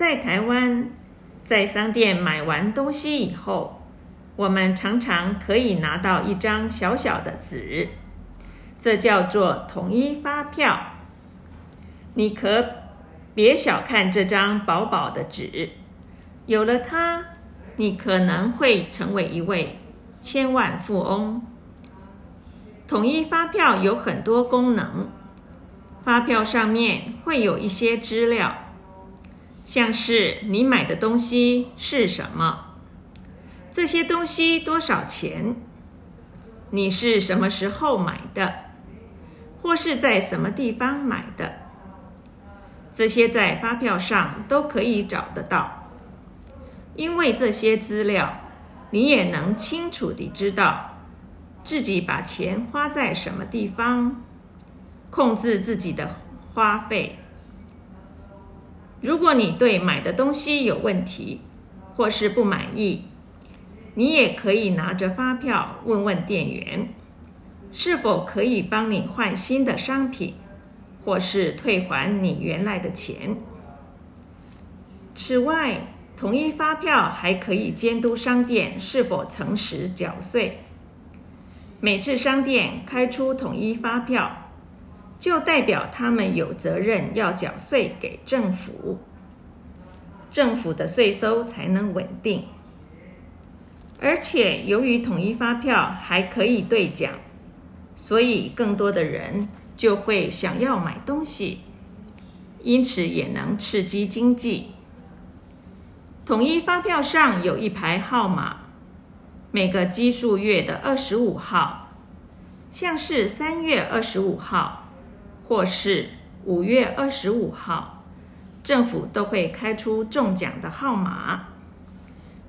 在台湾，在商店买完东西以后，我们常常可以拿到一张小小的纸，这叫做统一发票。你可别小看这张薄薄的纸，有了它，你可能会成为一位千万富翁。统一发票有很多功能，发票上面会有一些资料，像是你买的东西是什么，这些东西多少钱，你是什么时候买的，或是在什么地方买的，这些在发票上都可以找得到。因为这些资料，你也能清楚地知道。自己把钱花在什么地方，控制自己的花费。如果你对买的东西有问题，或是不满意，你也可以拿着发票问问店员，是否可以帮你换新的商品，或是退还你原来的钱。此外，统一发票还可以监督商店是否诚实缴税。每次商店开出统一发票，就代表他们有责任要缴税给政府，政府的税收才能稳定。而且，由于统一发票还可以兑奖，所以更多的人就会想要买东西，因此也能刺激经济。统一发票上有一排号码。每个奇数月的二十五号，像是三月二十五号，或是五月二十五号，政府都会开出中奖的号码。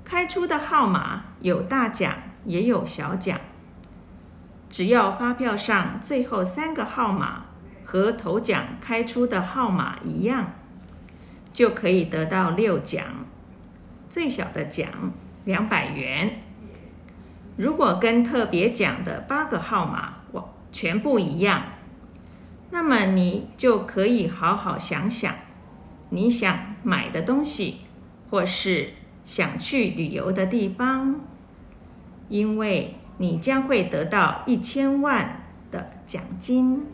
开出的号码有大奖，也有小奖。只要发票上最后三个号码和头奖开出的号码一样，就可以得到六奖。最小的奖两百元。如果跟特别奖的八个号码全部一样，那么你就可以好好想想，你想买的东西，或是想去旅游的地方，因为你将会得到一千万的奖金。